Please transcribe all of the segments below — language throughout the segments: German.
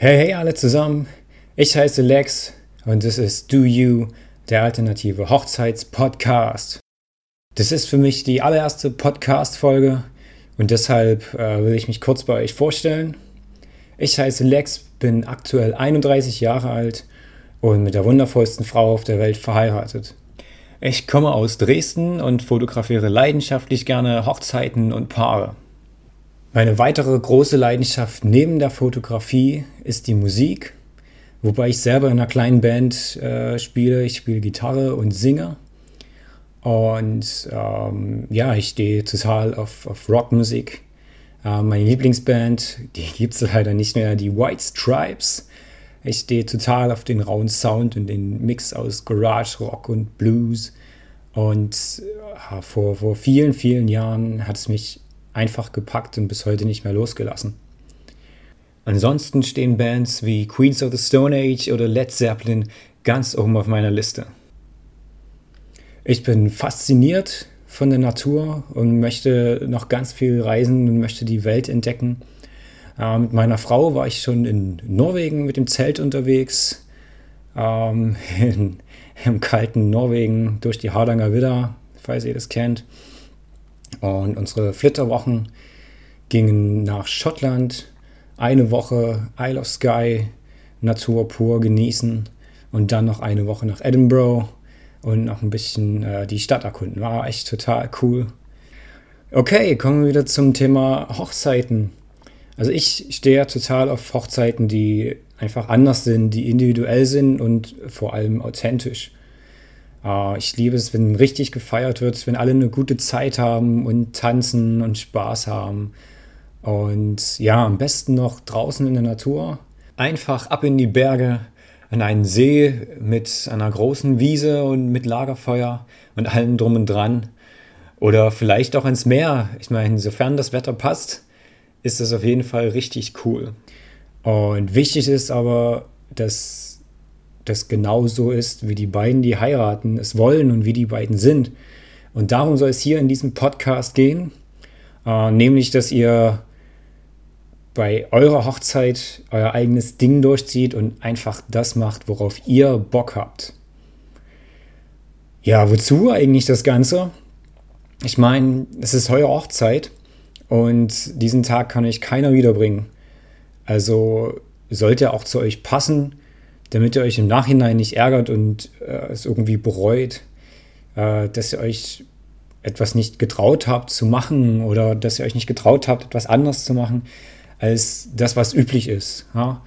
Hey, hey alle zusammen. Ich heiße Lex und das ist Do You, der alternative Hochzeitspodcast. Das ist für mich die allererste Podcast-Folge und deshalb äh, will ich mich kurz bei euch vorstellen. Ich heiße Lex, bin aktuell 31 Jahre alt und mit der wundervollsten Frau auf der Welt verheiratet. Ich komme aus Dresden und fotografiere leidenschaftlich gerne Hochzeiten und Paare. Meine weitere große Leidenschaft neben der Fotografie ist die Musik, wobei ich selber in einer kleinen Band äh, spiele. Ich spiele Gitarre und singe. Und ähm, ja, ich stehe total auf, auf Rockmusik. Äh, meine Lieblingsband, die gibt es leider nicht mehr, die White Stripes. Ich stehe total auf den rauen Sound und den Mix aus Garage, Rock und Blues. Und äh, vor, vor vielen, vielen Jahren hat es mich einfach gepackt und bis heute nicht mehr losgelassen. Ansonsten stehen Bands wie Queens of the Stone Age oder Led Zeppelin ganz oben auf meiner Liste. Ich bin fasziniert von der Natur und möchte noch ganz viel reisen und möchte die Welt entdecken. Äh, mit meiner Frau war ich schon in Norwegen mit dem Zelt unterwegs, ähm, in, im kalten Norwegen durch die Hardanger Widder, falls ihr das kennt. Und unsere Flitterwochen gingen nach Schottland, eine Woche Isle of Skye, Natur pur genießen und dann noch eine Woche nach Edinburgh und noch ein bisschen äh, die Stadt erkunden. War echt total cool. Okay, kommen wir wieder zum Thema Hochzeiten. Also ich stehe ja total auf Hochzeiten, die einfach anders sind, die individuell sind und vor allem authentisch. Äh, ich liebe es, wenn richtig gefeiert wird, wenn alle eine gute Zeit haben und tanzen und Spaß haben. Und ja, am besten noch draußen in der Natur. Einfach ab in die Berge, an einen See mit einer großen Wiese und mit Lagerfeuer und allem drum und dran. Oder vielleicht auch ins Meer. Ich meine, sofern das Wetter passt, ist das auf jeden Fall richtig cool. Und wichtig ist aber, dass das genauso ist, wie die beiden, die heiraten, es wollen und wie die beiden sind. Und darum soll es hier in diesem Podcast gehen, äh, nämlich, dass ihr bei eurer Hochzeit euer eigenes Ding durchzieht und einfach das macht, worauf ihr Bock habt. Ja, wozu eigentlich das Ganze? Ich meine, es ist eure Hochzeit und diesen Tag kann euch keiner wiederbringen. Also sollte auch zu euch passen damit ihr euch im Nachhinein nicht ärgert und äh, es irgendwie bereut, äh, dass ihr euch etwas nicht getraut habt zu machen oder dass ihr euch nicht getraut habt, etwas anderes zu machen, als das, was üblich ist. Ja?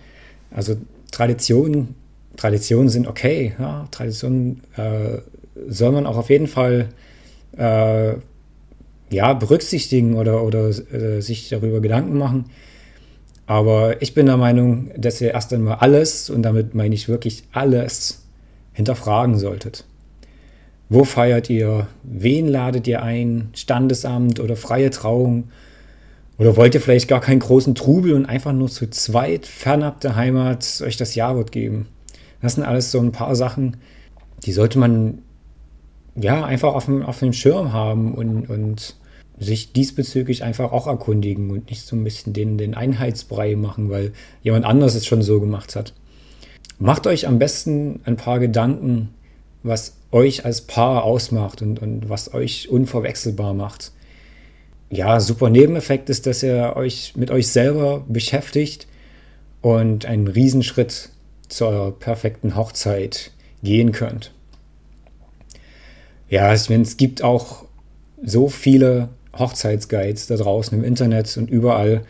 Also Traditionen, Traditionen sind okay. Ja? Traditionen äh, soll man auch auf jeden Fall äh, ja, berücksichtigen oder, oder äh, sich darüber Gedanken machen. Aber ich bin der Meinung, dass ihr erst einmal alles, und damit meine ich wirklich alles, hinterfragen solltet. Wo feiert ihr? Wen ladet ihr ein? Standesamt oder freie Trauung? Oder wollt ihr vielleicht gar keinen großen Trubel und einfach nur zu zweit fernab der Heimat euch das Jawort geben? Das sind alles so ein paar Sachen, die sollte man ja einfach auf dem, auf dem Schirm haben und, und sich diesbezüglich einfach auch erkundigen und nicht so ein bisschen den, den Einheitsbrei machen, weil jemand anders es schon so gemacht hat. Macht euch am besten ein paar Gedanken, was euch als Paar ausmacht und, und was euch unverwechselbar macht. Ja, super Nebeneffekt ist, dass ihr euch mit euch selber beschäftigt und einen Riesenschritt zu eurer perfekten Hochzeit gehen könnt. Ja, es gibt auch so viele Hochzeitsguides da draußen im Internet und überall,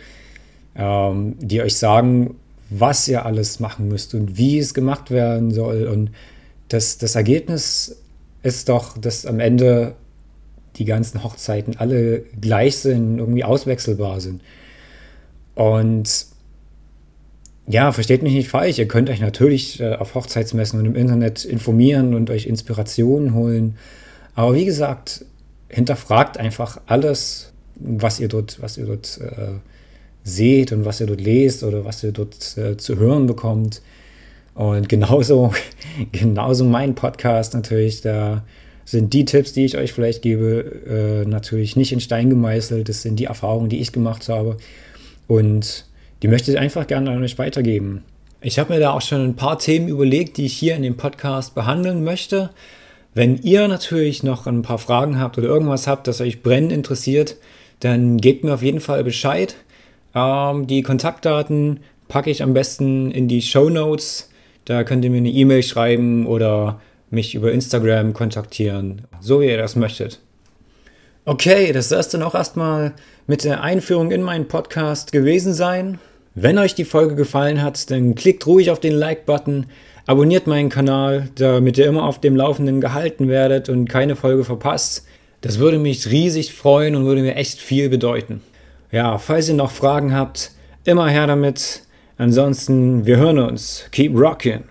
ähm, die euch sagen, was ihr alles machen müsst und wie es gemacht werden soll. Und das, das Ergebnis ist doch, dass am Ende die ganzen Hochzeiten alle gleich sind, irgendwie auswechselbar sind. Und ja, versteht mich nicht falsch, ihr könnt euch natürlich äh, auf Hochzeitsmessen und im Internet informieren und euch Inspirationen holen. Aber wie gesagt, hinterfragt einfach alles, was ihr dort, was ihr dort äh, seht und was ihr dort lest oder was ihr dort äh, zu hören bekommt. Und genauso, genauso mein Podcast natürlich, da sind die Tipps, die ich euch vielleicht gebe, äh, natürlich nicht in Stein gemeißelt. Das sind die Erfahrungen, die ich gemacht habe. Und die möchte ich einfach gerne an euch weitergeben. Ich habe mir da auch schon ein paar Themen überlegt, die ich hier in dem Podcast behandeln möchte. Wenn ihr natürlich noch ein paar Fragen habt oder irgendwas habt, das euch brennend interessiert, dann gebt mir auf jeden Fall Bescheid. Ähm, die Kontaktdaten packe ich am besten in die Show Notes. Da könnt ihr mir eine E-Mail schreiben oder mich über Instagram kontaktieren, so wie ihr das möchtet. Okay, das soll es dann auch erstmal mit der Einführung in meinen Podcast gewesen sein. Wenn euch die Folge gefallen hat, dann klickt ruhig auf den Like-Button, abonniert meinen Kanal, damit ihr immer auf dem Laufenden gehalten werdet und keine Folge verpasst. Das würde mich riesig freuen und würde mir echt viel bedeuten. Ja, falls ihr noch Fragen habt, immer her damit. Ansonsten, wir hören uns. Keep rocking!